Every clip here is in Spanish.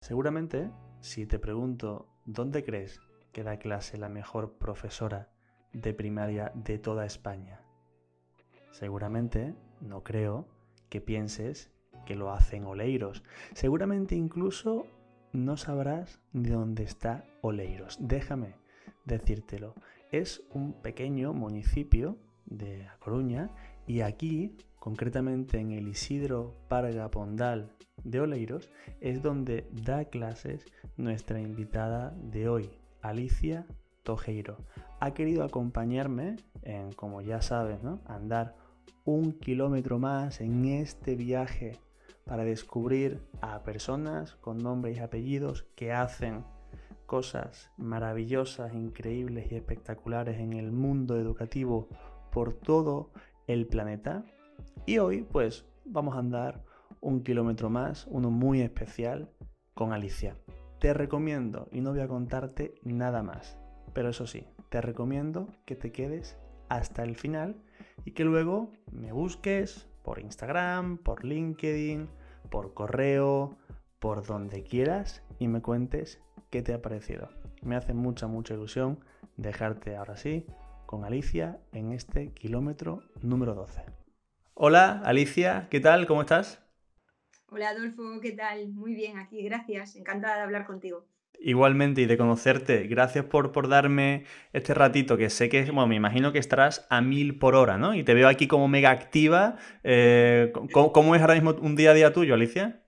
Seguramente, si te pregunto dónde crees que da clase la mejor profesora de primaria de toda España, seguramente no creo que pienses que lo hacen Oleiros. Seguramente incluso no sabrás dónde está Oleiros. Déjame decírtelo. Es un pequeño municipio de A Coruña y aquí, concretamente en el Isidro Parga Pondal de Oleiros, es donde da clases nuestra invitada de hoy, Alicia Tojeiro. Ha querido acompañarme en, como ya sabes, ¿no? andar un kilómetro más en este viaje para descubrir a personas con nombres y apellidos que hacen cosas maravillosas, increíbles y espectaculares en el mundo educativo por todo el planeta. Y hoy pues vamos a andar un kilómetro más, uno muy especial, con Alicia. Te recomiendo, y no voy a contarte nada más, pero eso sí, te recomiendo que te quedes hasta el final y que luego me busques por Instagram, por LinkedIn, por correo, por donde quieras y me cuentes qué te ha parecido. Me hace mucha, mucha ilusión dejarte ahora sí con Alicia en este kilómetro número 12. Hola Alicia, ¿qué tal? ¿Cómo estás? Hola Adolfo, ¿qué tal? Muy bien, aquí, gracias. Encantada de hablar contigo. Igualmente y de conocerte. Gracias por, por darme este ratito que sé que, bueno, me imagino que estarás a mil por hora, ¿no? Y te veo aquí como mega activa. Eh, ¿cómo, es ahora mismo un día a día tuyo, Alicia?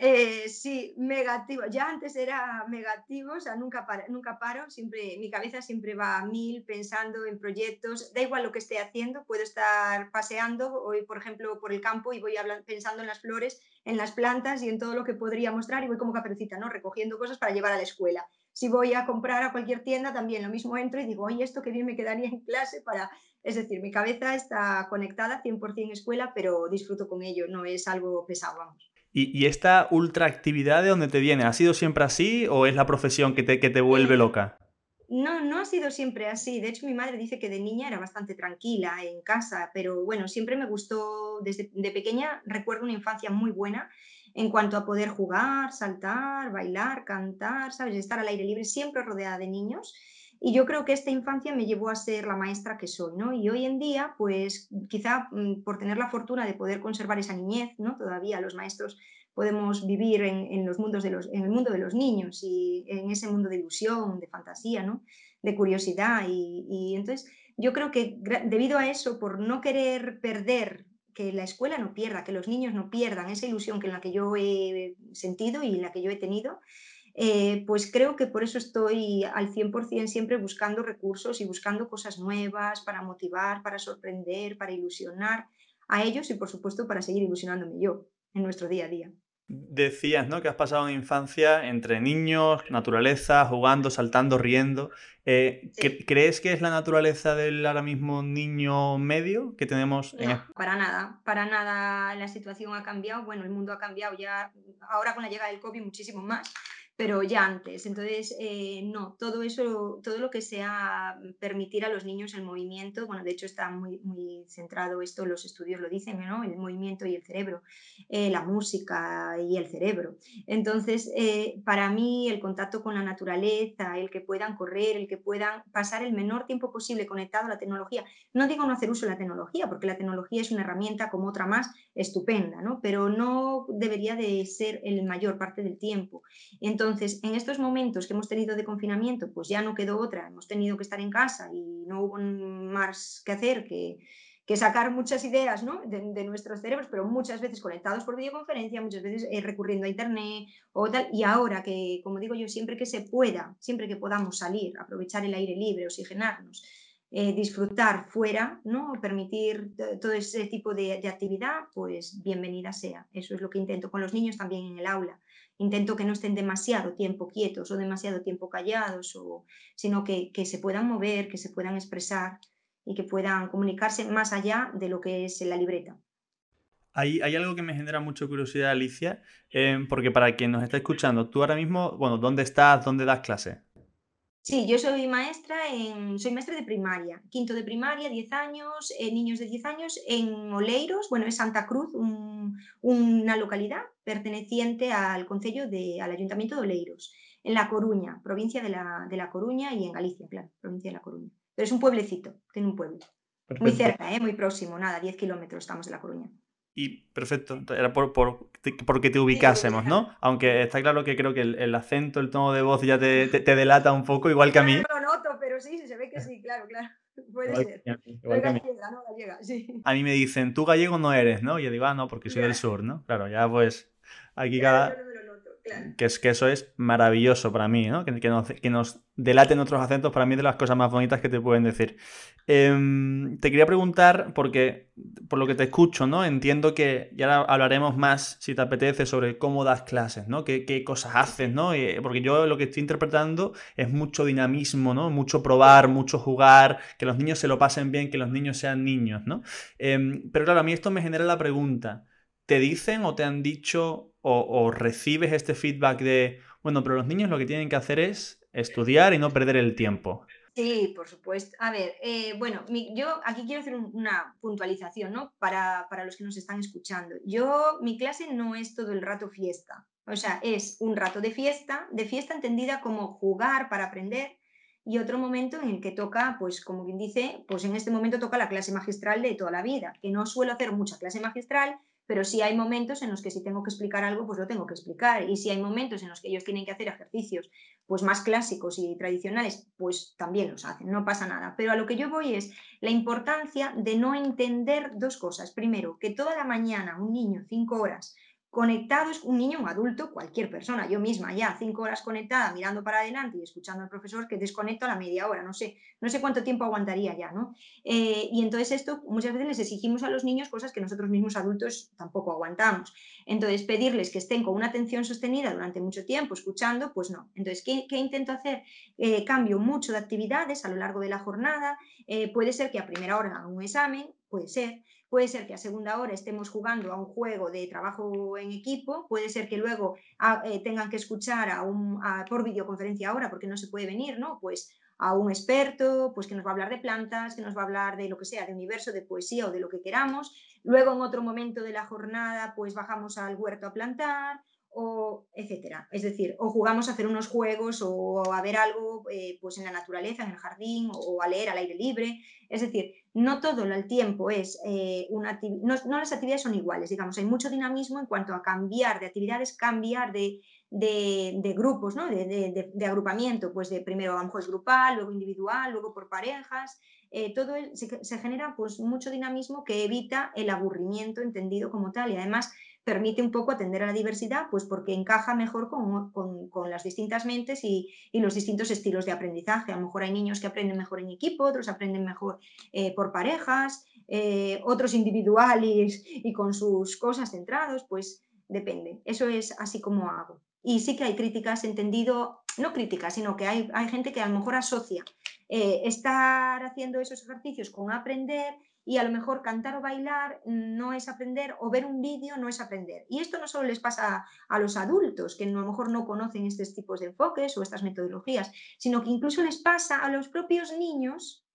Eh, sí, negativo. Ya antes era negativo, o sea, nunca paro, siempre, mi cabeza siempre va a mil pensando en proyectos, da igual lo que esté haciendo, puedo estar paseando hoy, por ejemplo, por el campo y voy pensando en las flores, en las plantas y en todo lo que podría mostrar y voy como caperucita, ¿no? Recogiendo cosas para llevar a la escuela. Si voy a comprar a cualquier tienda, también lo mismo entro y digo, oye, esto que bien me quedaría en clase para... Es decir, mi cabeza está conectada 100% escuela, pero disfruto con ello, no es algo pesado, vamos. ¿Y, esta ultraactividad de dónde te viene? ¿Ha sido siempre así o es la profesión que te, que te vuelve eh, loca? No, no ha sido siempre así. De hecho, mi madre dice que de niña era bastante tranquila en casa, pero bueno, siempre me gustó, desde de pequeña recuerdo una infancia muy buena en cuanto a poder jugar, saltar, bailar, cantar, ¿sabes? Estar al aire libre, siempre rodeada de niños. Y yo creo que esta infancia me llevó a ser la maestra que soy, ¿no? Y hoy en día, pues quizá mm, por tener la fortuna de poder conservar esa niñez, ¿no? Todavía los maestros podemos vivir en, los mundos de los, en el mundo de los niños y en ese mundo de ilusión, de fantasía, ¿no? De curiosidad. Y, y entonces yo creo que debido a eso, por no querer perder que la escuela no pierda, que los niños no pierdan esa ilusión que en la que yo he sentido y en la que yo he tenido, eh, pues creo que por eso estoy al 100% siempre buscando recursos y buscando cosas nuevas para motivar, para sorprender, para ilusionar a ellos y por supuesto para seguir ilusionándome yo en nuestro día a día. Decías, ¿no? Que has pasado una infancia entre niños, naturaleza, jugando, saltando, riendo. Eh, ¿Crees que es la naturaleza del ahora mismo niño medio que tenemos? No, para nada, para nada la situación ha cambiado. Bueno, el mundo ha cambiado ya, ahora con la llegada del COVID muchísimo más pero ya antes. Entonces, eh, no, todo eso, todo lo que sea permitir a los niños el movimiento, bueno, de hecho está muy, muy centrado esto, los estudios lo dicen, ¿no? El movimiento y el cerebro, eh, la música y el cerebro. Entonces, eh, para mí, el contacto con la naturaleza, el que puedan correr, el que puedan pasar el menor tiempo posible conectado a la tecnología, no digo no hacer uso de la tecnología, porque la tecnología es una herramienta como otra más estupenda, ¿no? Pero no debería de ser el mayor parte del tiempo. Entonces, entonces, en estos momentos que hemos tenido de confinamiento, pues ya no quedó otra, hemos tenido que estar en casa y no hubo más que hacer que, sacar muchas ideas de, nuestros cerebros, pero muchas veces conectados por videoconferencia, muchas veces eh, recurriendo a Internet o tal. Y ahora que, como digo yo, siempre que se pueda, siempre que podamos salir, aprovechar el aire libre, oxigenarnos, eh, disfrutar fuera, ¿no? permitir todo ese tipo de, de, actividad, pues bienvenida sea. Eso es lo que intento con los niños también en el aula intento que no estén demasiado tiempo quietos o demasiado tiempo callados, o, sino que, se puedan mover, que se puedan expresar y que puedan comunicarse más allá de lo que es la libreta. Hay, hay algo que me genera mucha curiosidad, Alicia, eh, porque para quien nos está escuchando, tú ahora mismo, bueno, ¿dónde estás? ¿Dónde das clase? Sí, yo soy maestra en, soy maestra de primaria, quinto de primaria, 10 años, eh, niños de 10 años, en Oleiros, bueno, es Santa Cruz, una localidad, perteneciente al Concello de, al Ayuntamiento de Oleiros, en La Coruña, provincia de la, de la Coruña y en Galicia, claro, provincia de La Coruña. Pero es un pueblecito, tiene un pueblo. Muy cerca, ¿eh? muy próximo, nada, 10 kilómetros estamos de La Coruña. Y perfecto, era por, por, porque te ubicásemos, ¿no? Aunque está claro que creo que el, acento, el tono de voz ya te, te, delata un poco, igual que a mí. No lo noto, pero sí, se ve que sí, claro, claro. Puede ser. Igual a, mí. no, gallega, sí. a mí me dicen, tú gallego no eres, ¿no? Y yo digo, ah, no, porque soy del sur, ¿no? Claro, ya pues aquí cada... Que, es, que eso es maravilloso para mí, ¿no? Que, que, nos, que nos delaten otros acentos, para mí de las cosas más bonitas que te pueden decir. Em, te quería preguntar, porque por lo que te escucho, ¿no? Entiendo que ya hablaremos más, si te apetece, sobre cómo das clases, ¿no? Qué, qué cosas haces, ¿no? porque yo lo que estoy interpretando es mucho dinamismo, ¿no? Mucho probar, mucho jugar, que los niños se lo pasen bien, que los niños sean niños, ¿no? Em, pero claro, a mí esto me genera la pregunta. ¿Te dicen o te han dicho o, recibes este feedback de, bueno, pero los niños lo que tienen que hacer es estudiar y no perder el tiempo. Sí, por supuesto. A ver, eh, bueno, yo aquí quiero hacer una puntualización, ¿no? Para, para, los que nos están escuchando. Yo, mi clase no es todo el rato fiesta. O sea, es un rato de fiesta, de fiesta entendida como jugar para aprender y otro momento en el que toca, pues como quien dice, pues en este momento toca la clase magistral de toda la vida, que no suelo hacer mucha clase magistral, pero sí hay momentos en los que si tengo que explicar algo, pues lo tengo que explicar. Y si hay momentos en los que ellos tienen que hacer ejercicios pues más clásicos y tradicionales, pues también los hacen, no pasa nada. Pero a lo que yo voy es la importancia de no entender dos cosas. Primero, que toda la mañana un niño, cinco horas, conectado es un niño, un adulto, cualquier persona, yo misma ya cinco horas conectada mirando para adelante y escuchando al profesor que desconecto a la media hora, no sé, no sé cuánto tiempo aguantaría ya, ¿no? Eh, y entonces esto muchas veces les exigimos a los niños cosas que nosotros mismos adultos tampoco aguantamos. Entonces pedirles que estén con una atención sostenida durante mucho tiempo escuchando, pues no. Entonces, ¿qué, intento hacer? Eh, cambio mucho de actividades a lo largo de la jornada, eh, puede ser que a primera hora hagan un examen, puede ser, Puede ser que a segunda hora estemos jugando a un juego de trabajo en equipo, puede ser que luego ah, eh, tengan que escuchar a un, por videoconferencia ahora porque no se puede venir, ¿no? Pues a un experto, pues que nos va a hablar de plantas, que nos va a hablar de lo que sea, de universo, de poesía o de lo que queramos. Luego en otro momento de la jornada, pues bajamos al huerto a plantar o etcétera. Es decir, o jugamos a hacer unos juegos o a ver algo eh, pues en la naturaleza, en el jardín, o a leer al aire libre. Es decir, no todo el tiempo es eh, una no, no, las actividades son iguales, digamos, hay mucho dinamismo en cuanto a cambiar de actividades, cambiar de, de, grupos, ¿no? de, de, agrupamiento, pues de primero a lo mejor es grupal, luego individual, luego por parejas. Eh, todo se, se, genera pues mucho dinamismo que evita el aburrimiento entendido como tal y además permite un poco atender a la diversidad, pues porque encaja mejor con, las distintas mentes y, los distintos estilos de aprendizaje. A lo mejor hay niños que aprenden mejor en equipo, otros aprenden mejor eh, por parejas, eh, otros individuales y con sus cosas centrados, pues depende. Eso es así como hago. Y sí que hay críticas, entendido, no críticas, sino que hay, hay gente que a lo mejor asocia eh, estar haciendo esos ejercicios con aprender y a lo mejor cantar o bailar no es aprender o ver un vídeo no es aprender. Y esto no solo les pasa a los adultos, que a lo mejor no conocen estos tipos de enfoques o estas metodologías, sino que incluso les pasa a los propios niños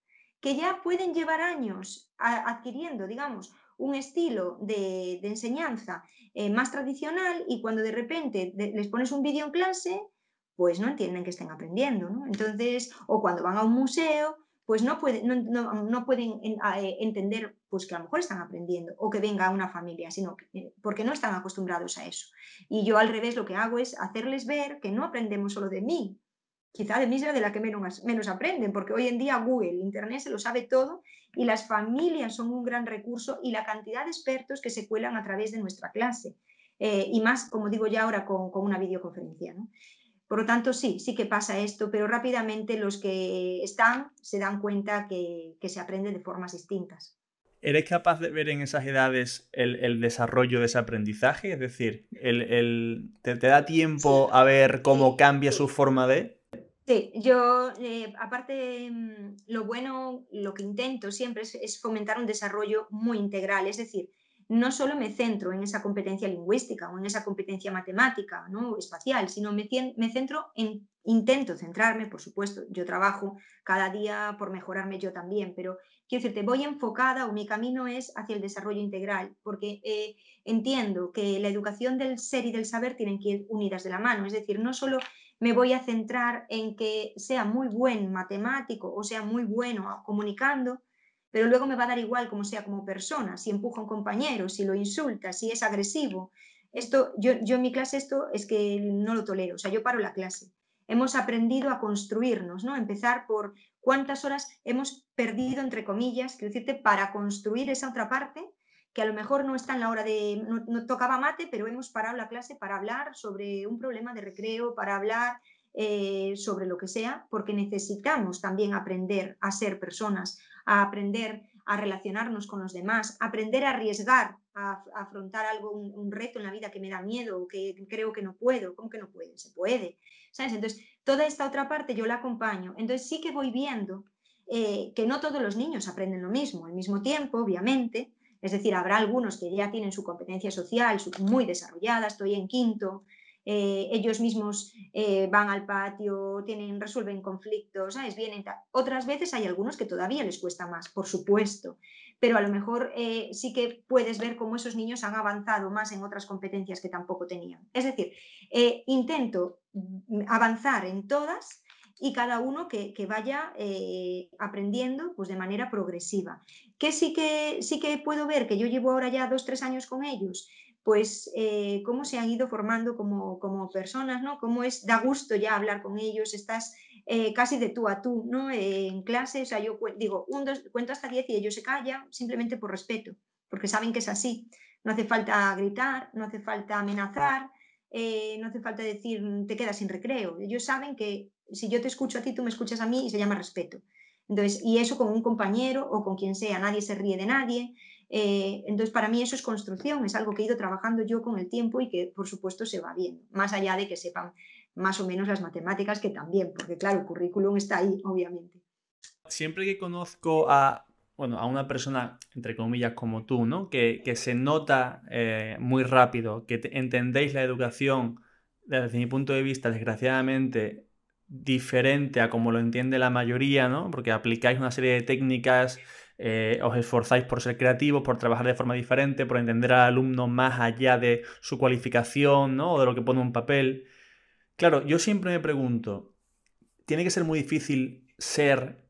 que ya pueden llevar años adquiriendo, digamos, un estilo de, enseñanza eh, más tradicional y cuando de repente les pones un vídeo en clase, pues no entienden que estén aprendiendo. Entonces, o cuando van a un museo, pues no, no, pueden eh, entender pues que a lo mejor están aprendiendo o que venga una familia, sino eh, porque no están acostumbrados a eso. Y yo al revés lo que hago es hacerles ver que no aprendemos solo de mí, quizá de mí sea de la que menos, menos aprenden, porque hoy en día Google, Internet se lo sabe todo y las familias son un gran recurso y la cantidad de expertos que se cuelan a través de nuestra clase. Eh, y más, como digo ya ahora, con, con una videoconferencia. ¿no? Por lo tanto, sí, sí que pasa esto, pero rápidamente los que están se dan cuenta que, se aprende de formas distintas. ¿Eres capaz de ver en esas edades el, desarrollo de ese aprendizaje? Es decir, el, te, da tiempo a ver cómo cambia su forma de...? Sí, yo eh, aparte mm, lo bueno, lo que intento siempre es, fomentar un desarrollo muy integral, es decir, no solo me centro en esa competencia lingüística o en esa competencia matemática, ¿no? espacial, sino me, me centro en, intento centrarme, por supuesto, yo trabajo cada día por mejorarme yo también, pero quiero decirte, voy enfocada o mi camino es hacia el desarrollo integral, porque eh, entiendo que la educación del ser y del saber tienen que ir unidas de la mano, es decir, no solo me voy a centrar en que sea muy buen matemático o sea muy bueno comunicando, pero luego me va a dar igual como sea como persona, si empuja a un compañero, si lo insulta, si es agresivo. Esto, yo, yo en mi clase esto es que no lo tolero, o sea, yo paro la clase. Hemos aprendido a construirnos, ¿no? Empezar por cuántas horas hemos perdido, entre comillas, quiero decirte, para construir esa otra parte que a lo mejor no está en la hora de, no, tocaba mate, pero hemos parado la clase para hablar sobre un problema de recreo, para hablar eh, sobre lo que sea, porque necesitamos también aprender a ser personas, a aprender a relacionarnos con los demás, aprender a arriesgar, a, afrontar algo, un, reto en la vida que me da miedo o que creo que no puedo. ¿Cómo que no puede? Se puede. ¿Sabes? Entonces, toda esta otra parte yo la acompaño. Entonces, sí que voy viendo eh, que no todos los niños aprenden lo mismo al mismo tiempo, obviamente, es decir, habrá algunos que ya tienen su competencia social muy desarrollada, estoy en quinto, eh, ellos mismos eh, van al patio, tienen, resuelven conflictos, ¿sabes? Vienen Otras veces hay algunos que todavía les cuesta más, por supuesto, pero a lo mejor eh, sí que puedes ver cómo esos niños han avanzado más en otras competencias que tampoco tenían. Es decir, intento avanzar en todas y cada uno que, vaya aprendiendo pues, de manera progresiva. Que sí, que sí que puedo ver que yo llevo ahora ya dos, tres años con ellos, pues eh, cómo se han ido formando como, como, personas, ¿no? Cómo es, da gusto ya hablar con ellos, estás eh, casi de tú a tú, ¿no? en clase, o sea, yo digo, un, dos, cuento hasta diez y ellos se callan simplemente por respeto, porque saben que es así. No hace falta gritar, no hace falta amenazar, no hace falta decir te quedas sin recreo. Ellos saben que si yo te escucho a ti, tú me escuchas a mí y se llama respeto. Entonces, y eso con un compañero o con quien sea, nadie se ríe de nadie. Eh, entonces, para mí eso es construcción, es algo que he ido trabajando yo con el tiempo y que, por supuesto, se va viendo, más allá de que sepan más o menos las matemáticas, que también, porque claro, el currículum está ahí, obviamente. Siempre que conozco a, bueno, a una persona, entre comillas, como tú, ¿no? que, se nota eh, muy rápido, que entendéis la educación desde mi punto de vista, desgraciadamente, diferente a como lo entiende la mayoría, ¿no? Porque aplicáis una serie de técnicas, eh, os esforzáis por ser creativos, por trabajar de forma diferente, por entender al alumno más allá de su cualificación, ¿no? O de lo que pone un papel. Claro, yo siempre me pregunto, ¿tiene que ser muy difícil ser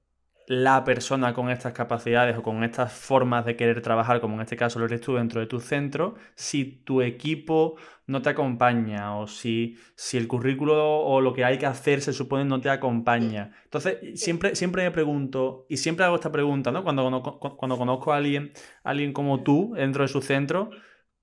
la persona con estas capacidades o con estas formas de querer trabajar, como en este caso lo eres tú dentro de tu centro, si tu equipo no te acompaña o si, si el currículo o lo que hay que hacer se supone no te acompaña. Entonces, siempre, siempre me pregunto, y siempre hago esta pregunta, ¿no? Cuando, cuando conozco a alguien, a alguien como tú dentro de su centro,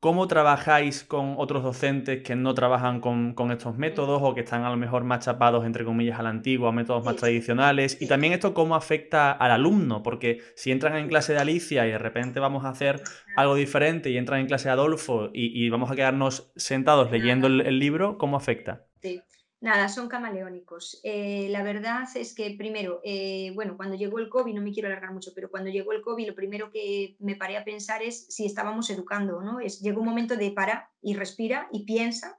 ¿Cómo trabajáis con otros docentes que no trabajan con, estos métodos o que están a lo mejor más chapados, entre comillas, a la antigua, métodos más tradicionales? Y también esto cómo afecta al alumno, porque si entran en clase de Alicia y de repente vamos a hacer algo diferente y entran en clase de Adolfo y, vamos a quedarnos sentados leyendo el, el libro, ¿cómo afecta? Sí. Nada, son camaleónicos. Eh, la verdad es que primero, eh, bueno, cuando llegó el COVID, no me quiero alargar mucho, pero cuando llegó el COVID, lo primero que me paré a pensar es si estábamos educando o no. Es, llegó un momento de para y respira y piensa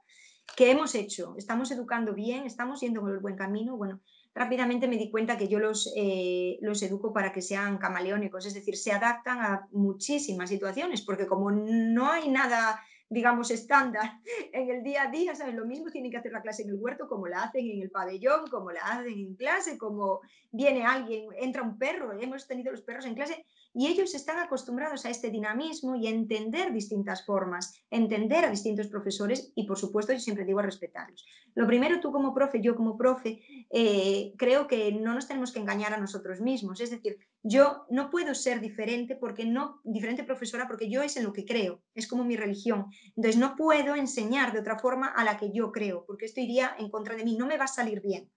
qué hemos hecho. ¿Estamos educando bien? ¿Estamos yendo por el buen camino? Bueno, rápidamente me di cuenta que yo los, eh, los educo para que sean camaleónicos, es decir, se adaptan a muchísimas situaciones, porque como no hay nada digamos, estándar en el día a día, ¿sabes? Lo mismo tienen que hacer la clase en el huerto como la hacen en el pabellón, como la hacen en clase, como viene alguien, entra un perro, hemos tenido los perros en clase y ellos están acostumbrados a este dinamismo y a entender distintas formas, entender a distintos profesores y por supuesto yo siempre digo respetarlos. Lo primero, tú como profe, yo como profe, eh, creo que no nos tenemos que engañar a nosotros mismos, es decir, yo no puedo ser diferente porque no, diferente profesora porque yo es en lo que creo, es como mi religión. Entonces no puedo enseñar de otra forma a la que yo creo, porque esto iría en contra de mí, no me va a salir bien.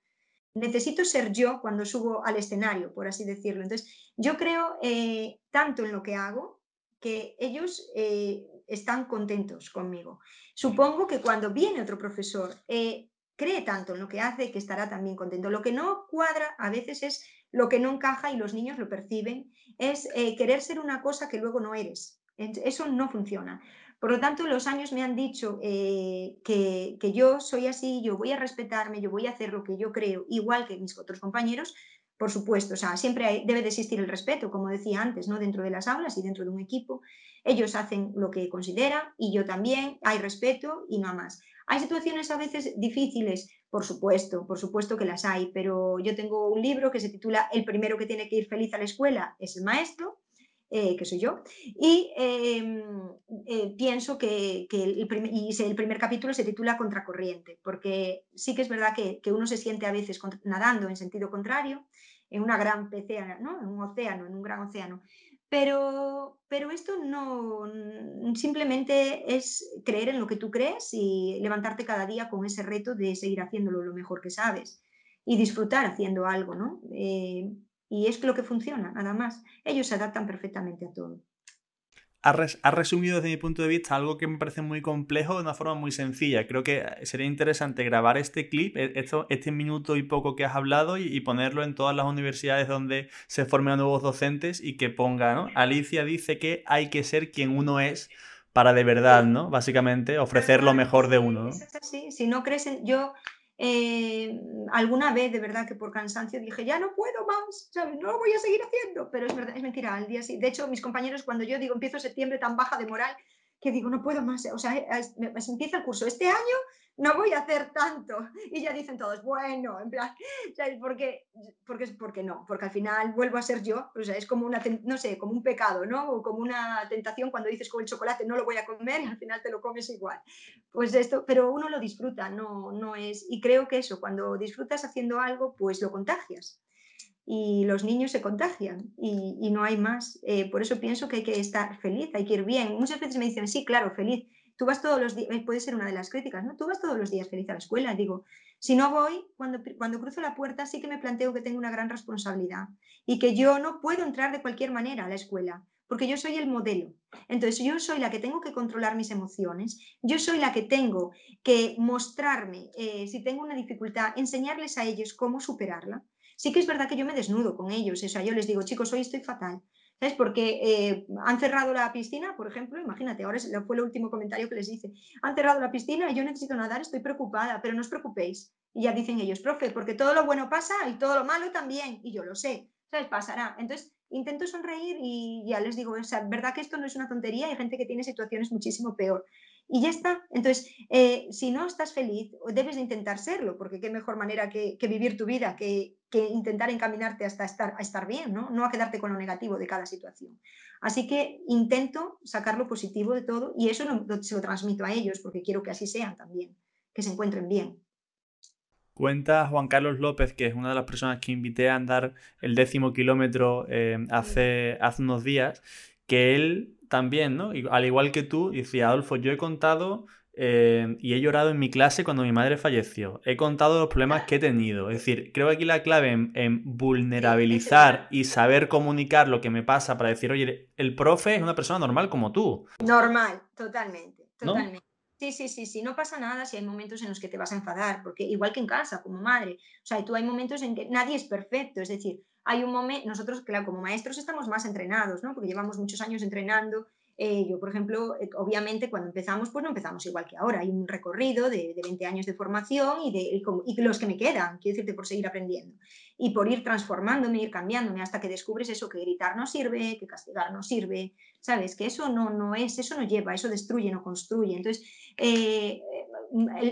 Necesito ser yo cuando subo al escenario, por así decirlo. Entonces yo creo eh, tanto en lo que hago que ellos eh, están contentos conmigo. Supongo que cuando viene otro profesor eh, cree tanto en lo que hace que estará también contento. Lo que no cuadra a veces es lo que no encaja y los niños lo perciben, es querer ser una cosa que luego no eres. Eso no funciona. Por lo tanto, los años me han dicho eh, que, yo soy así, yo voy a respetarme, yo voy a hacer lo que yo creo, igual que mis otros compañeros, por supuesto, o sea, siempre debe de existir el respeto, como decía antes, ¿no? Dentro de las aulas y dentro de un equipo. Ellos hacen lo que consideran y yo también, hay respeto y no más. Hay situaciones a veces difíciles, por supuesto, por supuesto que las hay, pero yo tengo un libro que se titula El primero que tiene que ir feliz a la escuela es el maestro, eh, que soy yo, y em, eh, pienso que, el, primer capítulo se titula Contracorriente, porque sí que es verdad que, uno se siente a veces nadando en sentido contrario, en una gran pecera, ¿no? en un océano, en un gran océano. Pero, pero esto no simplemente es creer en lo que tú crees y levantarte cada día con ese reto de seguir haciéndolo lo mejor que sabes y disfrutar haciendo algo, ¿no? Eh, y es lo que funciona, nada más. Ellos se adaptan perfectamente a todo. Has, resumido desde mi punto de vista algo que me parece muy complejo de una forma muy sencilla. Creo que sería interesante grabar este clip, e, esto, este minuto y poco que has hablado y, ponerlo en todas las universidades donde se formen nuevos docentes y que ponga, ¿no? Alicia dice que hay que ser quien uno es para de verdad, ¿no? Básicamente ofrecer lo mejor de uno. ¿no? Sí, si no crees en... Yo eh, alguna vez de verdad que por cansancio dije, ya no puedo más, no lo voy a seguir haciendo, pero es, verdad, es mentira, al día sí. De hecho, mis compañeros, cuando yo digo empiezo septiembre tan baja de moral, que digo, no puedo más, o sea, empieza el curso este año no voy a hacer tanto. Y ya dicen todos, bueno, en plan, ¿sabes? Porque, porque, porque no, porque al final vuelvo a ser yo, o sea, es como una, no sé, como un pecado, ¿no? O como una tentación cuando dices con el chocolate no lo voy a comer y al final te lo comes igual. Pues esto, pero uno lo disfruta, no, no es, y creo que eso, cuando disfrutas haciendo algo, pues lo contagias. Y los niños se contagian y, y no hay más. Eh, por eso pienso que hay que estar feliz, hay que ir bien. Muchas veces me dicen, sí, claro, feliz Tú vas todos los días, eh, puede ser una de las críticas, ¿no? Tú vas todos los días feliz a la escuela. Digo, si no voy, cuando, cuando cruzo la puerta sí que me planteo que tengo una gran responsabilidad y que yo no puedo entrar de cualquier manera a la escuela, porque yo soy el modelo. Entonces, yo soy la que tengo que controlar mis emociones, yo soy la que tengo que mostrarme, eh, si tengo una dificultad, enseñarles a ellos cómo superarla. Sí que es verdad que yo me desnudo con ellos, o sea, yo les digo, chicos, hoy estoy fatal, ¿Sabes? Porque eh, han cerrado la piscina, por ejemplo, imagínate, ahora fue el último comentario que les hice. Han cerrado la piscina y yo necesito nadar, estoy preocupada, pero no os preocupéis. Y ya dicen ellos, profe, porque todo lo bueno pasa y todo lo malo también. Y yo lo sé, ¿sabes? Pasará. Entonces, intento sonreír y ya les digo, o sea, verdad que esto no es una tontería, hay gente que tiene situaciones muchísimo peor. Y ya está. Entonces, eh, si no estás feliz, debes de intentar serlo, porque qué mejor manera que, vivir tu vida, que, intentar encaminarte hasta estar, a estar bien, ¿no? no a quedarte con lo negativo de cada situación. Así que intento sacar lo positivo de todo y eso se lo transmito a ellos, porque quiero que así sean también, que se encuentren bien. Cuenta Juan Carlos López, que es una de las personas que invité a andar el décimo kilómetro eh, hace, hace unos días, que él también, ¿no? al igual que tú, decía, Adolfo, yo he contado eh, y he llorado en mi clase cuando mi madre falleció. He contado los problemas que he tenido. Es decir, creo que aquí la clave en, vulnerabilizar y saber comunicar lo que me pasa para decir, oye, el profe es una persona normal como tú. Normal, totalmente, totalmente. Sí, sí, sí, sí, no pasa nada si hay momentos en los que te vas a enfadar, porque igual que en casa, como madre, o sea, tú hay momentos en que nadie es perfecto, es decir, hay un momento, nosotros, claro, como maestros estamos más entrenados, ¿no? Porque llevamos muchos años entrenando. Eh, yo, por ejemplo, eh, obviamente cuando empezamos, pues no empezamos igual que ahora. Hay un recorrido de, de 20 años de formación y, de, y, los que me quedan, quiero decirte, por seguir aprendiendo. Y por ir transformándome, ir cambiándome hasta que descubres eso, que gritar no sirve, que castigar no sirve, ¿sabes? Que eso no, no es, eso no lleva, eso destruye, no construye. Entonces, eh,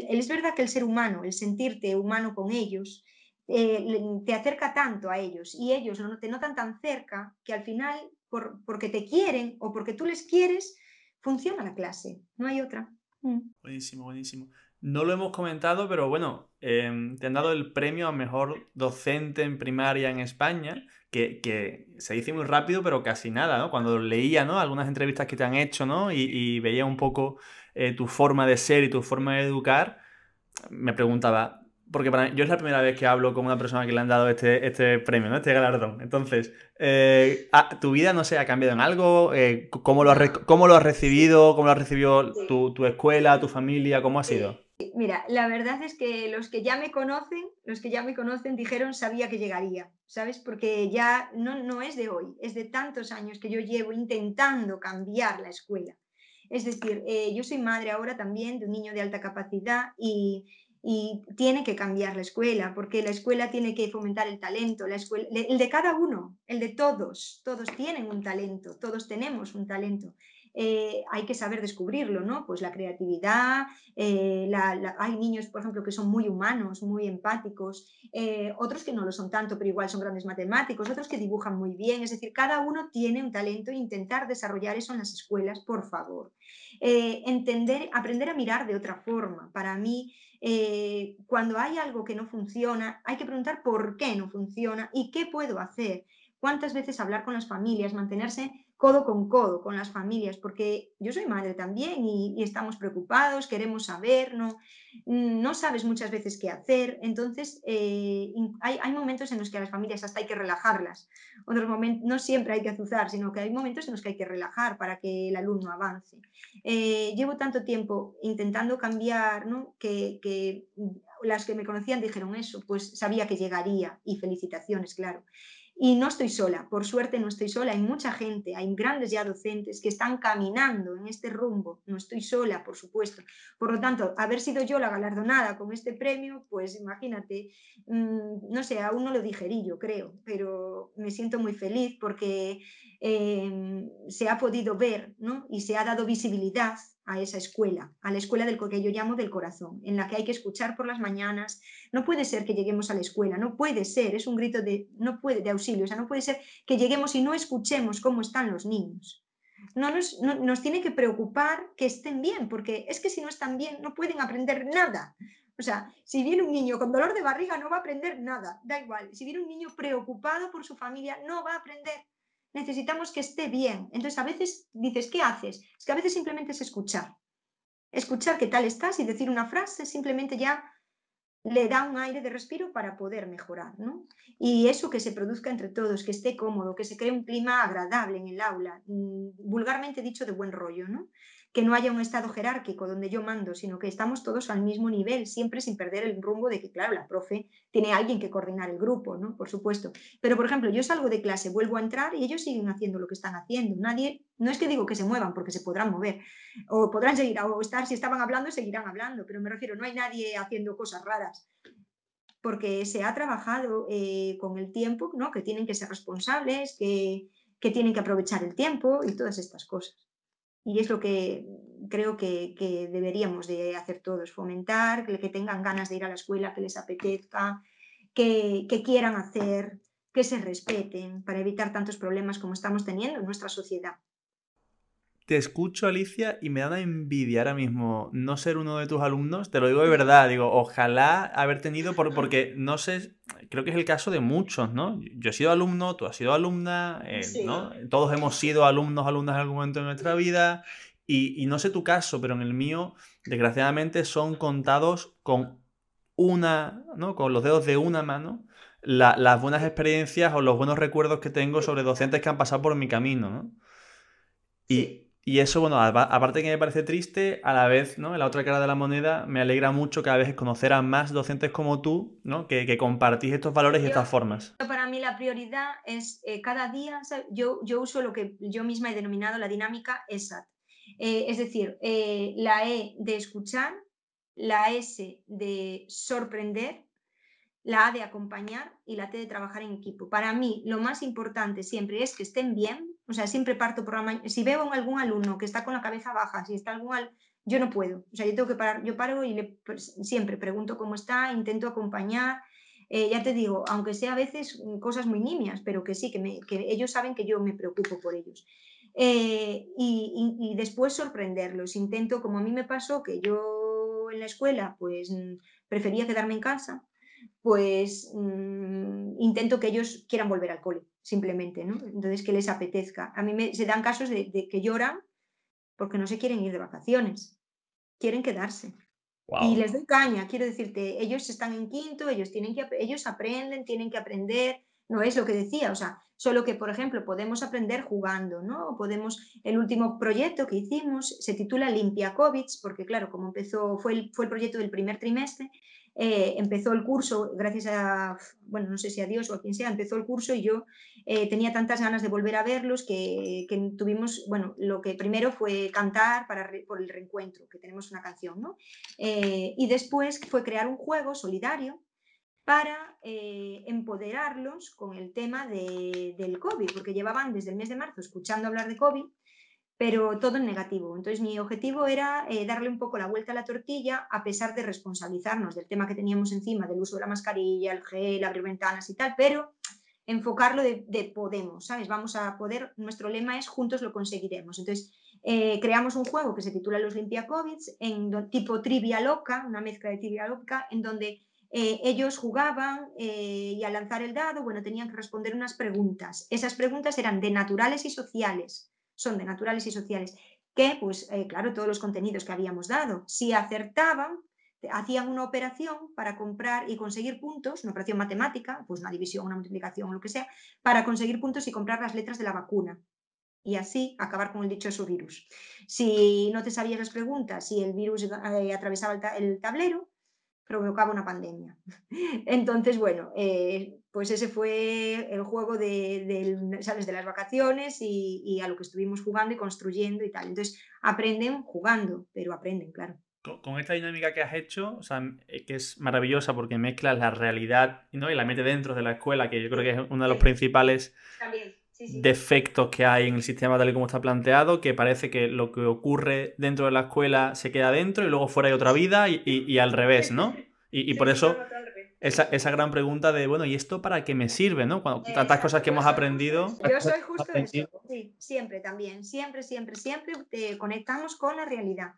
es verdad que el ser humano, el sentirte humano con ellos, eh, te acerca tanto a ellos y ellos no te notan tan cerca que al final, por, porque te quieren o porque tú les quieres, funciona la clase, no hay otra. Mm. Buenísimo, buenísimo. No lo hemos comentado, pero bueno, em, te han dado el premio a mejor docente en primaria en España, que, se dice muy rápido, pero casi nada, ¿no? Cuando leía, ¿no? Algunas entrevistas que te han hecho, ¿no? Y, veía un poco eh, tu forma de ser y tu forma de educar, me preguntaba, porque para mí, yo es la primera vez que hablo con una persona que le han dado este, este premio, ¿no? este galardón. Entonces, eh, ah, ¿tu vida, no sé, ha cambiado en algo? Eh, ¿cómo, lo has, ¿Cómo lo has recibido? ¿Cómo lo ha recibido tu, tu, escuela, tu familia? ¿Cómo ha sido? Mira, la verdad es que los que ya me conocen, los que ya me conocen dijeron sabía que llegaría, ¿sabes? Porque ya no, no es de hoy, es de tantos años que yo llevo intentando cambiar la escuela. Es decir, eh, yo soy madre ahora también de un niño de alta capacidad y, y tiene que cambiar la escuela, porque la escuela tiene que fomentar el talento, la escuela, el de cada uno, el de todos, todos tienen un talento, todos tenemos un talento. Eh, hay que saber descubrirlo, ¿no? Pues la creatividad, eh, hay niños, por ejemplo, que son muy humanos, muy empáticos, eh, otros que no lo son tanto, pero igual son grandes matemáticos, otros que dibujan muy bien, es decir, cada uno tiene un talento e intentar desarrollar eso en las escuelas, por favor. entender, aprender a mirar de otra forma. Para mí, cuando hay algo que no funciona, hay que preguntar por qué no funciona y qué puedo hacer. ¿Cuántas veces hablar con las familias, mantenerse codo con codo con las familias, porque yo soy madre también y, estamos preocupados, queremos saber, no, no sabes muchas veces qué hacer, entonces eh, hay, momentos en los que a las familias hasta hay que relajarlas, otros momentos, no siempre hay que azuzar, sino que hay momentos en los que hay que relajar para que el alumno avance. Eh, llevo tanto tiempo intentando cambiar, ¿no? que las que me conocían dijeron eso, pues sabía que llegaría y felicitaciones, claro. Y no estoy sola, por suerte no estoy sola, hay mucha gente, hay grandes ya docentes que están caminando en este rumbo, no estoy sola, por supuesto. Por lo tanto, haber sido yo la galardonada con este premio, pues imagínate, mm, no sé, aún no lo digerí yo creo, pero me siento muy feliz porque em, se ha podido ver ¿no? y se ha dado visibilidad a esa escuela, a la escuela del que yo llamo del corazón, en la que hay que escuchar por las mañanas. No puede ser que lleguemos a la escuela, no puede ser, es un grito de, no puede, de auxilio, o sea, no puede ser que lleguemos y no escuchemos cómo están los niños. No nos, nos tiene que preocupar que estén bien, porque es que si no están bien no pueden aprender nada. O sea, si viene un niño con dolor de barriga no va a aprender nada, da igual. Si viene un niño preocupado por su familia no va a aprender necesitamos que esté bien. Entonces, a veces dices, ¿qué haces? Es que a veces simplemente es escuchar. Escuchar qué tal estás y decir una frase simplemente ya le da un aire de respiro para poder mejorar, ¿no? Y eso que se produzca entre todos, que esté cómodo, que se cree un clima agradable en el aula, mm, vulgarmente dicho de buen rollo, ¿no? que no haya un estado jerárquico donde yo mando, sino que estamos todos al mismo nivel, siempre sin perder el rumbo de que, claro, la profe tiene alguien que coordinar el grupo, ¿no? Por supuesto. Pero, por ejemplo, yo salgo de clase, vuelvo a entrar y ellos siguen haciendo lo que están haciendo. Nadie, no es que digo que se muevan, porque se podrán mover, o podrán seguir, o estar, si estaban hablando, seguirán hablando, pero me refiero, no hay nadie haciendo cosas raras porque se ha trabajado eh, con el tiempo, ¿no? que tienen que ser responsables, que, que tienen que aprovechar el tiempo y todas estas cosas. Y es lo que creo que, deberíamos de hacer todos, fomentar, que, que, tengan ganas de ir a la escuela, que les apetezca, que, que quieran hacer, que se respeten para evitar tantos problemas como estamos teniendo en nuestra sociedad te escucho, Alicia, y me da una envidia ahora mismo no ser uno de tus alumnos. Te lo digo de verdad, digo, ojalá haber tenido, porque no sé, creo que es el caso de muchos, ¿no? Yo he sido alumno, tú has sido alumna, eh, ¿no? Todos hemos sido alumnos, alumnas en algún momento de nuestra vida, y, no sé tu caso, pero en el mío, desgraciadamente, son contados con una, ¿no? Con los dedos de una mano. las buenas experiencias o los buenos recuerdos que tengo sobre docentes que han pasado por mi camino, ¿no? Y, y eso, bueno, aparte que me parece triste, a la vez, ¿no? En la otra cara de la moneda, me alegra mucho cada vez conocer a más docentes como tú, ¿no? Que, que compartís estos valores y estas formas. Para mí la prioridad es eh, cada día, yo, yo uso lo que yo misma he denominado la dinámica ESAT. Eh, es decir, eh, la E de escuchar, la S de sorprender, la A de acompañar y la T de trabajar en equipo. Para mí, lo más importante siempre es que estén bien, o sea, siempre parto por la mañana. Si veo a algún alumno que está con la cabeza baja, si está algún yo no puedo. O sea, yo tengo que parar, yo paro y le, pues, siempre pregunto cómo está, intento acompañar. Eh, ya te digo, aunque sea a veces cosas muy nimias, pero que sí, que, ellos saben que yo me preocupo por ellos. Eh, y, y, después sorprenderlos. Intento, como a mí me pasó, que yo en la escuela pues prefería quedarme en casa, pues mm, intento que ellos quieran volver al cole, simplemente, ¿no? Entonces, que les apetezca. A mí me, se dan casos de, que lloran porque no se quieren ir de vacaciones, quieren quedarse. Y les doy caña, quiero decirte, ellos están en quinto, ellos, tienen que, ellos aprenden, tienen que aprender, no es lo que decía, o sea, solo que, por ejemplo, podemos aprender jugando, ¿no? Podemos, el último proyecto que hicimos se titula Limpia COVID, porque claro, como empezó, fue el, fue el proyecto del primer trimestre, eh, empezó el curso, gracias a, bueno, no sé si a Dios o a quien sea, empezó el curso y yo eh, tenía tantas ganas de volver a verlos que, tuvimos, bueno, lo que primero fue cantar para, por el reencuentro, que tenemos una canción, ¿no? Eh, y después fue crear un juego solidario para empoderarlos con el tema del COVID, porque llevaban desde el mes de marzo escuchando hablar de COVID pero todo en negativo. Entonces mi objetivo era eh, darle un poco la vuelta a la tortilla a pesar de responsabilizarnos del tema que teníamos encima, del uso de la mascarilla, el gel, abrir ventanas y tal, pero enfocarlo de, podemos, ¿sabes? Vamos a poder, nuestro lema es juntos lo conseguiremos. Entonces eh, creamos un juego que se titula Los Limpia COVID, en tipo trivia loca, una mezcla de trivia loca, en donde eh, ellos jugaban y al lanzar el dado, bueno, tenían que responder unas preguntas. Esas preguntas eran de naturales y sociales son de naturales y sociales, que, pues, eh, claro, todos los contenidos que habíamos dado, si acertaban, hacían una operación para comprar y conseguir puntos, una operación matemática, pues una división, una multiplicación lo que sea, para conseguir puntos y comprar las letras de la vacuna. Y así acabar con el dichoso virus. Si no te sabías las preguntas, si el virus eh, atravesaba el, tablero, provocaba una pandemia. Entonces, bueno, eh, pues ese fue el juego de, ¿sabes? de las vacaciones y, a lo que estuvimos jugando y construyendo y tal. Entonces, aprenden jugando, pero aprenden, claro. Con, esta dinámica que has hecho, o sea, eh, que es maravillosa porque mezclas la realidad ¿no? y la mete dentro de la escuela, que yo creo que es uno de los principales defectos que hay en el sistema tal y como está planteado, que parece que lo que ocurre dentro de la escuela se queda dentro y luego fuera hay otra vida y, al revés, ¿no? Y, por eso esa, esa, gran pregunta de, bueno, ¿y esto para qué me sirve, no? Cuando tantas cosas que hemos aprendido. Yo soy justo eso. Sí, siempre también. Siempre, siempre, siempre te conectamos con la realidad.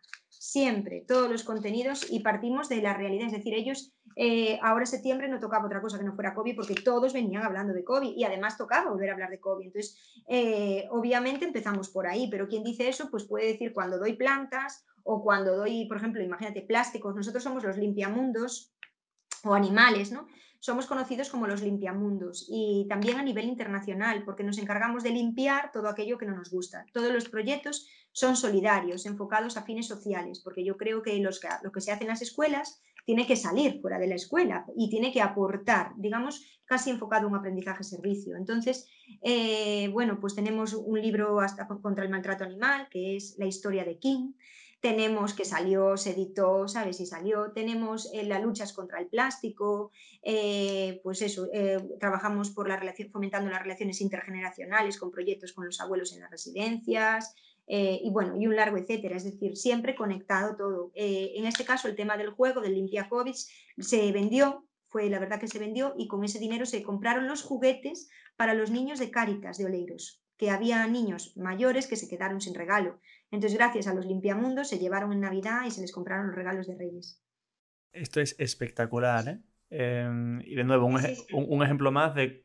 Siempre, todos los contenidos y partimos de la realidad. Es decir, ellos, eh, ahora en septiembre no tocaba otra cosa que no fuera COVID porque todos venían hablando de COVID y además tocaba volver a hablar de COVID. Entonces, eh, obviamente empezamos por ahí, pero quien dice eso, pues puede decir cuando doy plantas o cuando doy, por ejemplo, imagínate, plásticos. Nosotros somos los limpiamundos o animales, ¿no? Somos conocidos como los limpiamundos y también a nivel internacional, porque nos encargamos de limpiar todo aquello que no nos gusta. Todos los proyectos son solidarios, enfocados a fines sociales, porque yo creo que, los, lo que se hace en las escuelas tiene que salir fuera de la escuela y tiene que aportar, digamos, casi enfocado a un aprendizaje-servicio. Entonces, eh, bueno, pues tenemos un libro hasta contra el maltrato animal, que es la historia de King tenemos que salió, se editó, ¿sabes? Y salió, tenemos eh, las luchas contra el plástico, eh, pues eso, trabajamos por la relación, fomentando las relaciones intergeneracionales con proyectos con los abuelos en las residencias, y bueno, y un largo etcétera, es decir, siempre conectado todo. en este caso, el tema del juego, del Limpia COVID, se vendió, fue la verdad que se vendió, y con ese dinero se compraron los juguetes para los niños de Cáritas de Oleiros, que había niños mayores que se quedaron sin regalo. Entonces, gracias a los limpiamundos, se llevaron en Navidad y se les compraron los regalos de Reyes. Esto es espectacular, ¿eh? Em, y de nuevo, un, ejemplo más de...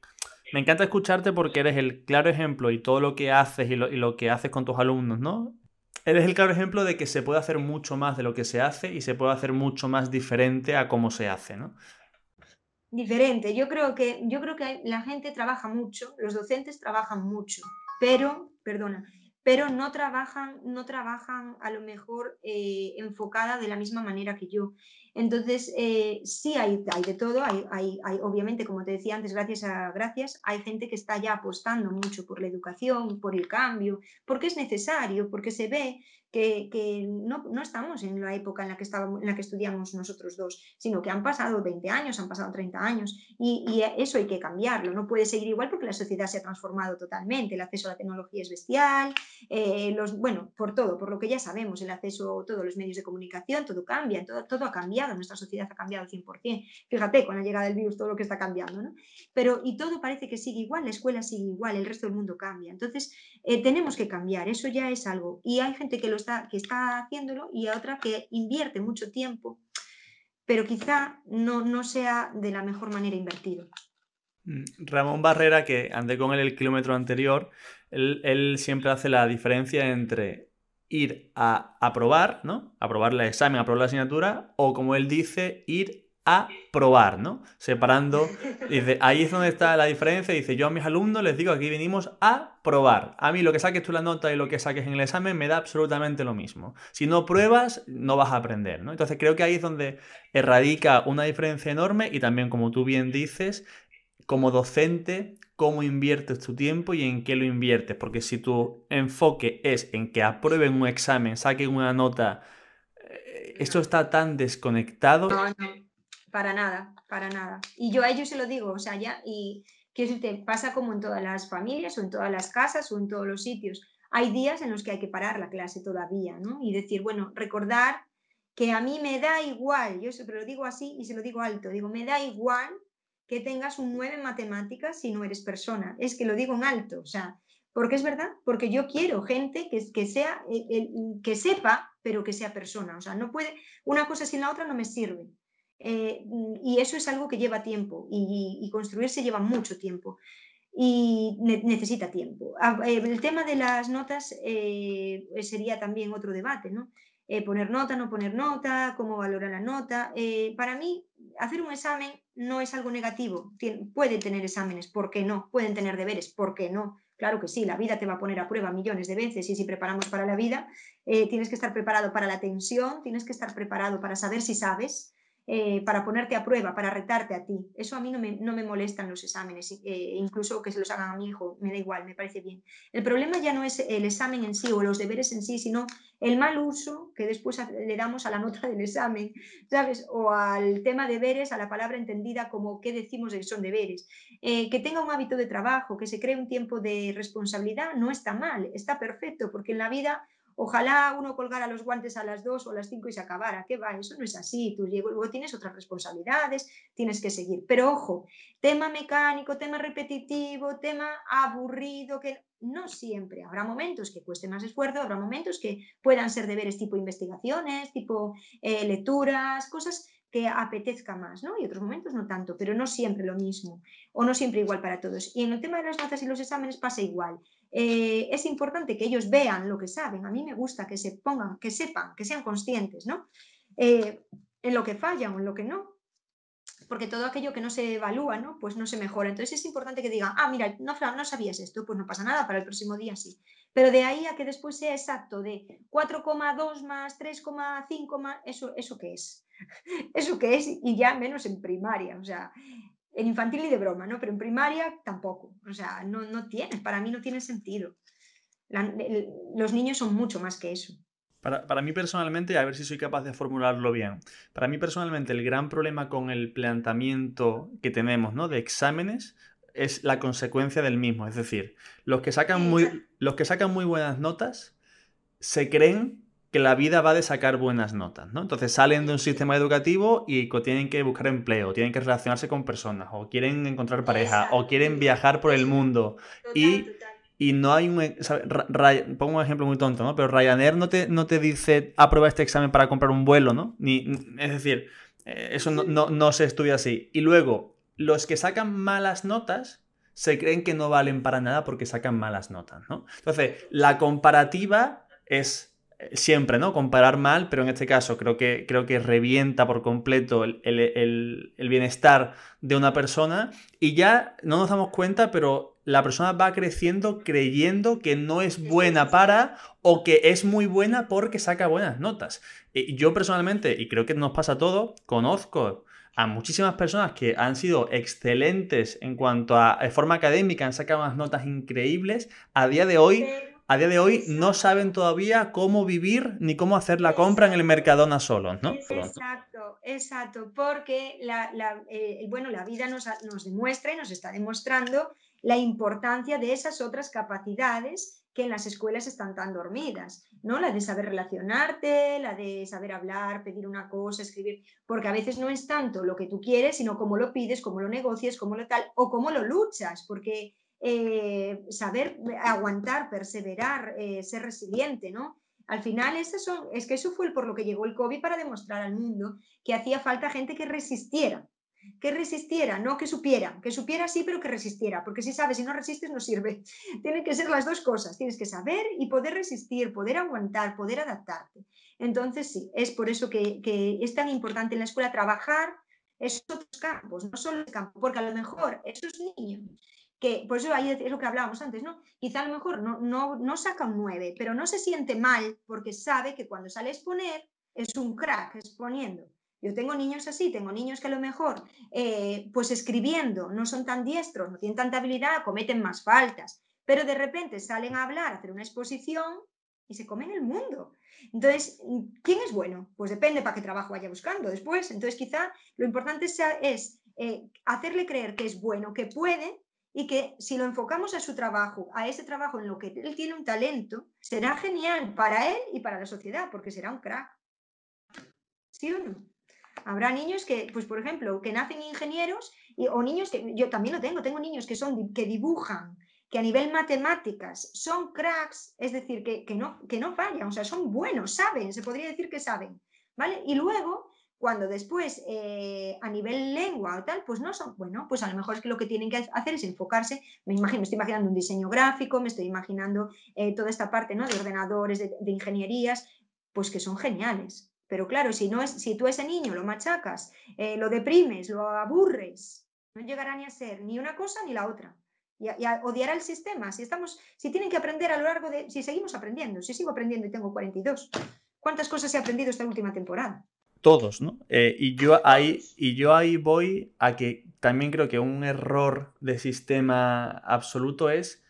Me encanta escucharte porque eres el claro ejemplo y todo lo que haces y lo, que haces con tus alumnos, ¿no? Eres el claro ejemplo de que se puede hacer mucho más de lo que se hace y se puede hacer mucho más diferente a cómo se hace, ¿no? Diferente. Yo creo que, yo creo que la gente trabaja mucho, los docentes trabajan mucho, pero, perdona, pero no trabajan, no trabajan a lo mejor eh, enfocada de la misma manera que yo. Entonces, eh, sí hay, hay, de todo, hay, hay, obviamente, como te decía antes, gracias a gracias, hay gente que está ya apostando mucho por la educación, por el cambio, porque es necesario, porque se ve que, no, no, estamos en la época en la, que estábamos, en la que estudiamos nosotros dos, sino que han pasado 20 años, han pasado 30 años y, y, eso hay que cambiarlo. No puede seguir igual porque la sociedad se ha transformado totalmente. El acceso a la tecnología es bestial, eh, los, bueno, por todo, por lo que ya sabemos, el acceso a todos los medios de comunicación, todo cambia, todo, todo ha cambiado, nuestra sociedad ha cambiado al 100%. Fíjate, con la llegada del virus, todo lo que está cambiando, ¿no? Pero, y todo parece que sigue igual, la escuela sigue igual, el resto del mundo cambia. Entonces, eh, tenemos que cambiar, eso ya es algo. Y hay gente que lo está, que está haciéndolo y a otra que invierte mucho tiempo, pero quizá no, no sea de la mejor manera invertido. Mm, Ramón Barrera, que andé con él el kilómetro anterior, él, siempre hace la diferencia entre ir a aprobar, ¿no? Aprobar el examen, aprobar la asignatura, o como él dice, ir aprobar, ¿no? Separando, dice, ahí es donde está la diferencia, dice, yo a mis alumnos les digo, aquí venimos a probar. A mí lo que saques tú la nota y lo que saques en el examen me da absolutamente lo mismo. Si no pruebas, no vas a aprender, ¿no? Entonces creo que ahí es donde erradica una diferencia enorme y también, como tú bien dices, como docente, cómo inviertes tu tiempo y en qué lo inviertes. Porque si tu enfoque es en que aprueben un examen, saquen una nota, eh, esto está tan desconectado. No, no para nada, para nada. Y yo a ellos se lo digo, o sea, ya, y que pasa como en todas las familias o en todas las casas o en todos los sitios. Hay días en los que hay que parar la clase todavía, ¿no? Y decir, bueno, recordar que a mí me da igual, yo siempre lo digo así y se lo digo alto, digo, me da igual que tengas un 9 en matemáticas si no eres persona. Es que lo digo en alto, o sea, porque es verdad, porque yo quiero gente que, que sea, eh, que sepa, pero que sea persona. O sea, no puede, una cosa sin la otra no me sirve. Eh, y eso es algo que lleva tiempo y, construirse lleva mucho tiempo y necesita tiempo. Ah, eh, el tema de las notas eh, sería también otro debate, ¿no? Poner nota, no poner nota, cómo valorar la nota. para mí, hacer un examen no es algo negativo. puede tener exámenes, ¿por qué no? Pueden tener deberes, ¿por qué no? Claro que sí, la vida te va a poner a prueba millones de veces y si preparamos para la vida, tienes que estar preparado para la tensión, tienes que estar preparado para saber si sabes, eh, para ponerte a prueba, para retarte a ti. Eso a mí no me, no me molestan los exámenes, eh, incluso que se los hagan a mi hijo, me da igual, me parece bien. El problema ya no es el examen en sí o los deberes en sí, sino el mal uso que después le damos a la nota del examen, ¿sabes? O al tema de deberes, a la palabra entendida como qué decimos de que son deberes. Eh, que tenga un hábito de trabajo, que se cree un tiempo de responsabilidad, no está mal, está perfecto, porque en la vida Ojalá uno colgara los guantes a las 2 o a las 5 y se acabara. ¿Qué va? Eso no es así. Tú luego tienes otras responsabilidades, tienes que seguir. Pero ojo, tema mecánico, tema repetitivo, tema aburrido, que no siempre. Habrá momentos que cueste más esfuerzo, habrá momentos que puedan ser deberes tipo investigaciones, tipo eh, lecturas, cosas que apetezca más, ¿no? Y otros momentos no tanto, pero no siempre lo mismo, o no siempre igual para todos. Y en el tema de las notas y los exámenes pasa igual. Eh, es importante que ellos vean lo que saben. A mí me gusta que se pongan, que sepan, que sean conscientes, ¿no? Eh, en lo que fallan o en lo que no. Porque todo aquello que no se evalúa, ¿no? Pues no se mejora. Entonces es importante que digan, ah, mira, no, sabías esto, pues no pasa nada, para el próximo día sí. Pero de ahí a que después sea exacto de 4,2 más 3,5 más, eso, ¿eso qué es? ¿Eso qué es? Y ya menos en primaria. O sea, en infantil y de broma, ¿no? Pero en primaria tampoco. O sea, no, no tiene, para mí no tiene sentido. los niños son mucho más que eso. Para, para, mí personalmente, a ver si soy capaz de formularlo bien. Para mí personalmente, el gran problema con el planteamiento que tenemos, ¿no? De exámenes es la consecuencia del mismo. Es decir, los que sacan muy, los que sacan muy buenas notas se creen que la vida va de sacar buenas notas, ¿no? Entonces salen de un sistema educativo y tienen que buscar empleo, tienen que relacionarse con personas, o quieren encontrar pareja, o quieren viajar por el mundo. y, y no hay un... pongo un ejemplo muy tonto, ¿no? Pero Ryanair no te, no te dice, aprueba este examen para comprar un vuelo, ¿no? Ni, es decir, eh, eso no, no, no se estudia así. Y luego, los que sacan malas notas se creen que no valen para nada porque sacan malas notas, ¿no? Entonces, la comparativa es siempre, ¿no? Comparar mal, pero en este caso creo que, creo que revienta por completo el, bienestar de una persona y ya no nos damos cuenta, pero la persona va creciendo creyendo que no es buena para o que es muy buena porque saca buenas notas. Y yo personalmente, y creo que nos pasa a todos, conozco a muchísimas personas que han sido excelentes en cuanto a forma académica, han sacado unas notas increíbles, a día de hoy a día de hoy no saben todavía cómo vivir ni cómo hacer la compra en el Mercadona solo, ¿no? Exacto, exacto, porque la, eh, bueno, la vida nos, nos demuestra y nos está demostrando la importancia de esas otras capacidades que en las escuelas están tan dormidas, ¿no? La de saber relacionarte, la de saber hablar, pedir una cosa, escribir, porque a veces no es tanto lo que tú quieres, sino cómo lo pides, cómo lo negocias, cómo lo tal, o cómo lo luchas, porque eh, saber aguantar, perseverar, eh, ser resiliente, ¿no? Al final, son, es que eso fue por lo que llegó el COVID para demostrar al mundo que hacía falta gente que resistiera, que resistiera, no que supiera, que supiera sí, pero que resistiera, porque si sabes y no resistes no sirve. Tienen que ser las dos cosas, tienes que saber y poder resistir, poder aguantar, poder adaptarte. Entonces sí, es por eso que, que es tan importante en la escuela trabajar esos campos, no solo el campo, porque a lo mejor esos niños que, por eso ahí es lo que hablábamos antes, ¿no? Quizá a lo mejor no, no, no saca un 9, pero no se siente mal porque sabe que cuando sale a exponer es un crack exponiendo. Yo tengo niños así, tengo niños que a lo mejor, eh, pues escribiendo, no son tan diestros, no tienen tanta habilidad, cometen más faltas, pero de repente salen a hablar, a hacer una exposición y se comen el mundo. Entonces, ¿quién es bueno? Pues depende para qué trabajo vaya buscando después. Entonces, quizá lo importante es eh, hacerle creer que es bueno, que puede y que si lo enfocamos a su trabajo, a ese trabajo en lo que él tiene un talento, será genial para él y para la sociedad, porque será un crack. ¿Sí o no? Habrá niños que, pues por ejemplo, que nacen ingenieros y, o niños que yo también lo tengo, tengo niños que son que dibujan, que a nivel matemáticas son cracks, es decir, que, que, no, que no fallan, o sea, son buenos, saben, se podría decir que saben, ¿vale? Y luego cuando después eh, a nivel lengua o tal, pues no son, bueno, pues a lo mejor es que lo que tienen que hacer es enfocarse, me imagino, me estoy imaginando un diseño gráfico, me estoy imaginando eh, toda esta parte ¿no? de ordenadores, de, ingenierías, pues que son geniales. Pero claro, si, no es, si tú a ese niño lo machacas, eh, lo deprimes, lo aburres, no llegará ni a ser ni una cosa ni la otra. Y, y odiará el sistema. Si, estamos, si tienen que aprender a lo largo de... Si seguimos aprendiendo, si sigo aprendiendo y tengo 42, ¿cuántas cosas he aprendido esta última temporada? Todos, ¿no? Eh, y, yo ahí, y yo ahí voy a que también creo que un error de sistema absoluto es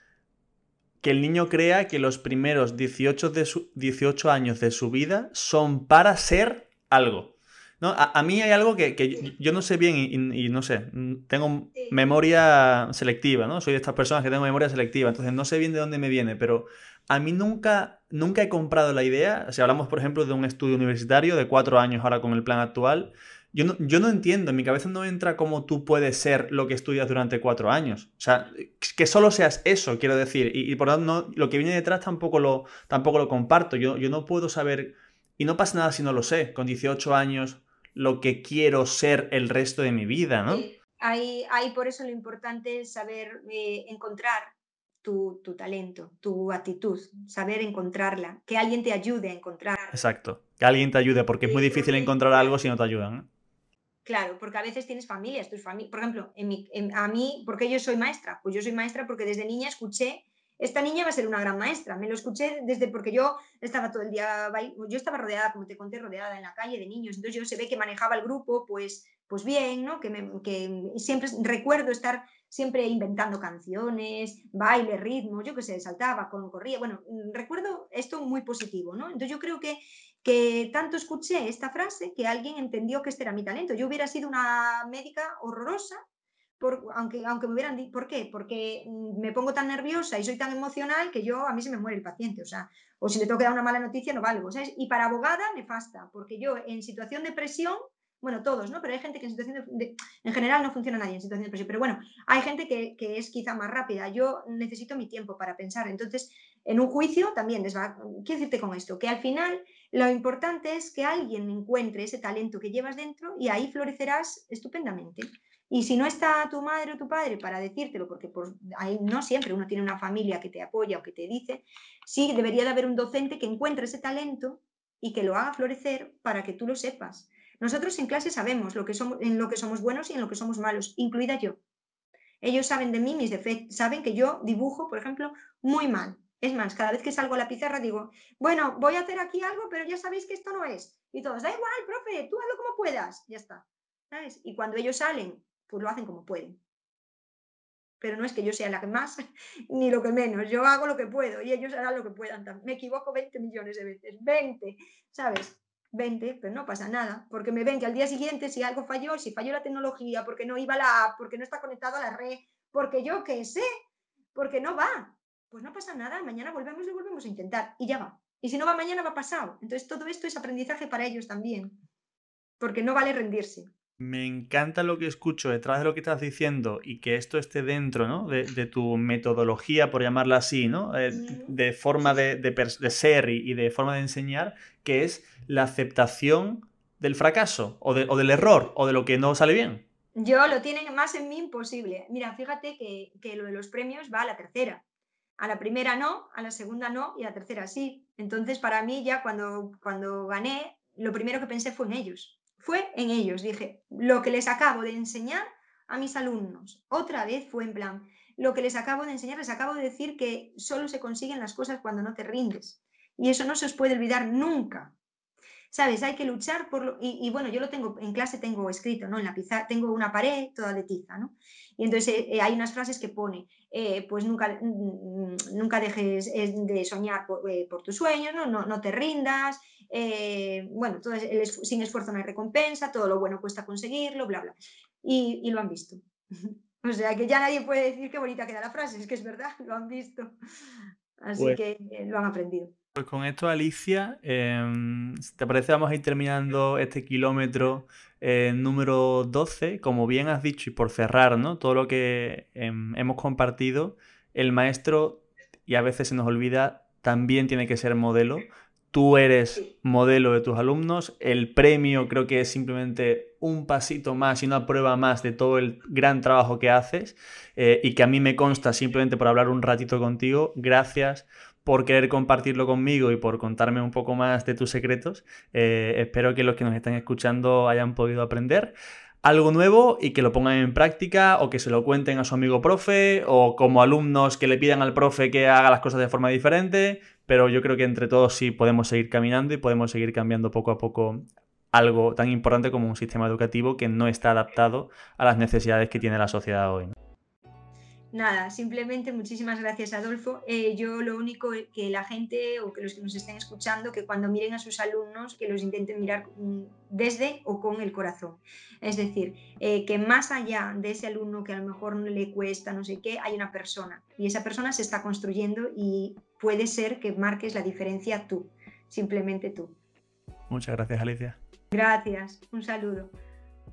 que el niño crea que los primeros 18, de 18 años de su vida son para ser algo. ¿No? A, mí hay algo que, yo, no sé bien y, no sé, tengo memoria selectiva, ¿no? Soy de estas personas que tengo memoria selectiva, entonces no sé bien de dónde me viene, pero a mí nunca, nunca he comprado la idea, si hablamos por ejemplo de un estudio universitario de cuatro años ahora con el plan actual, yo no, yo no entiendo, en mi cabeza no entra cómo tú puedes ser lo que estudias durante cuatro años. O sea, que solo seas eso, quiero decir. Y, por lo tanto, lo que viene detrás tampoco lo, tampoco lo comparto. Yo, yo no puedo saber, y no pasa nada si no lo sé, con 18 años, lo que quiero ser el resto de mi vida, ¿no? Hay, hay por eso lo importante es saber eh, encontrar tu, talento, tu actitud, saber encontrarla, que alguien te ayude a encontrar. Exacto, que alguien te ayude, porque es muy difícil encontrar algo si no te ayudan. Claro, porque a veces tienes familias, tus familias, por ejemplo, a mí, ¿por qué yo soy maestra? Pues yo soy maestra porque desde niña escuché, esta niña va a ser una gran maestra, me lo escuché desde porque yo estaba todo el día, yo estaba rodeada, como te conté, rodeada en la calle de niños, entonces yo se ve que manejaba el grupo, pues, pues bien, ¿no? Que, que siempre recuerdo estar siempre inventando canciones, baile, ritmo, yo que sé, saltaba, corría. Bueno, recuerdo esto muy positivo, ¿no? Entonces yo creo que, que tanto escuché esta frase que alguien entendió que este era mi talento. Yo hubiera sido una médica horrorosa, por, aunque, aunque me hubieran dicho, ¿por qué? Porque mm, me pongo tan nerviosa y soy tan emocional que yo, a mí se me muere el paciente, o sea, o si le tengo que dar una mala noticia no valgo, ¿sabes? Y para abogada, nefasta, porque yo en situación de presión bueno, todos, ¿no? Pero hay gente que en situación de, en general no funciona nadie en situación de presión, pero bueno, hay gente que, es quizá más rápida. Yo necesito mi tiempo para pensar. Entonces, en un juicio también les va, quiero decirte con esto, que al final lo importante es que alguien encuentre ese talento que llevas dentro y ahí florecerás estupendamente. Y si no está tu madre o tu padre para decírtelo, porque por, ahí no siempre uno tiene una familia que te apoya o que te dice, sí debería de haber un docente que encuentre ese talento y que lo haga florecer para que tú lo sepas. Nosotros en clase sabemos lo que somos, en lo que somos buenos y en lo que somos malos, incluida yo. Ellos saben de mí mis defectos, saben que yo dibujo, por ejemplo, muy mal. Es más, cada vez que salgo a la pizarra digo, bueno, voy a hacer aquí algo, pero ya sabéis que esto no es. Y todos, da igual, profe, tú hazlo como puedas. Ya está. ¿Sabes? Y cuando ellos salen, pues lo hacen como pueden. Pero no es que yo sea la que más ni lo que menos. Yo hago lo que puedo y ellos harán lo que puedan. Me equivoco 20 millones de veces. 20, ¿sabes? 20, pero no pasa nada, porque me ven que al día siguiente si algo falló, si falló la tecnología, porque no iba la app, porque no está conectado a la red, porque yo qué sé, porque no va, pues no pasa nada, mañana volvemos y volvemos a intentar y ya va. Y si no va mañana va pasado. Entonces todo esto es aprendizaje para ellos también, porque no vale rendirse. Me encanta lo que escucho detrás de lo que estás diciendo y que esto esté dentro ¿no? de, tu metodología, por llamarla así, ¿no? Eh, de forma de, ser y, de forma de enseñar, que es la aceptación del fracaso o, del error o de lo que no sale bien. Yo lo tienen más en mí imposible. Mira, fíjate que, que lo de los premios va a la tercera. A la primera no, a la segunda no y a la tercera sí. Entonces, para mí ya cuando, cuando gané, lo primero que pensé fue en ellos fue en ellos. Dije, lo que les acabo de enseñar a mis alumnos, otra vez fue en plan, lo que les acabo de enseñar, les acabo de decir que solo se consiguen las cosas cuando no te rindes. Y eso no se os puede olvidar nunca. ¿Sabes? Hay que luchar por lo... Y, bueno, yo lo tengo, en clase tengo escrito, ¿no? En la pizarra, tengo una pared toda de tiza, ¿no? Y entonces eh, eh, hay unas frases que pone, eh, pues nunca, nunca dejes de soñar por, tus sueños, ¿no? No, no te rindas, bueno, todo sin esfuerzo no hay recompensa, todo lo bueno cuesta conseguirlo, bla, bla. Y, y lo han visto. o sea que ya nadie puede decir qué bonita queda la frase, es que es verdad, lo han visto. Así pues que lo han aprendido. Pues con esto, Alicia, em, ¿te parece vamos a ir terminando este kilómetro eh, número 12? Como bien has dicho, y por cerrar, ¿no? Todo lo que em, hemos compartido, el maestro, y a veces se nos olvida, también tiene que ser modelo. Tú eres modelo de tus alumnos, el premio creo que es simplemente un pasito más y una prueba más de todo el gran trabajo que haces eh, y que a mí me consta simplemente por hablar un ratito contigo. Gracias por querer compartirlo conmigo y por contarme un poco más de tus secretos. Eh, espero que los que nos están escuchando hayan podido aprender algo nuevo y que lo pongan en práctica o que se lo cuenten a su amigo profe o como alumnos que le pidan al profe que haga las cosas de forma diferente, pero yo creo que entre todos sí podemos seguir caminando y podemos seguir cambiando poco a poco algo tan importante como un sistema educativo que no está adaptado a las necesidades que tiene la sociedad hoy. Nada, simplemente muchísimas gracias Adolfo. Eh, yo lo único que la gente o que los que nos estén escuchando, que cuando miren a sus alumnos, que los intenten mirar desde o con el corazón. Es decir, eh, que más allá de ese alumno que a lo mejor no le cuesta, no sé qué, hay una persona y esa persona se está construyendo y puede ser que marques la diferencia tú, simplemente tú. Muchas gracias Alicia. Gracias, un saludo.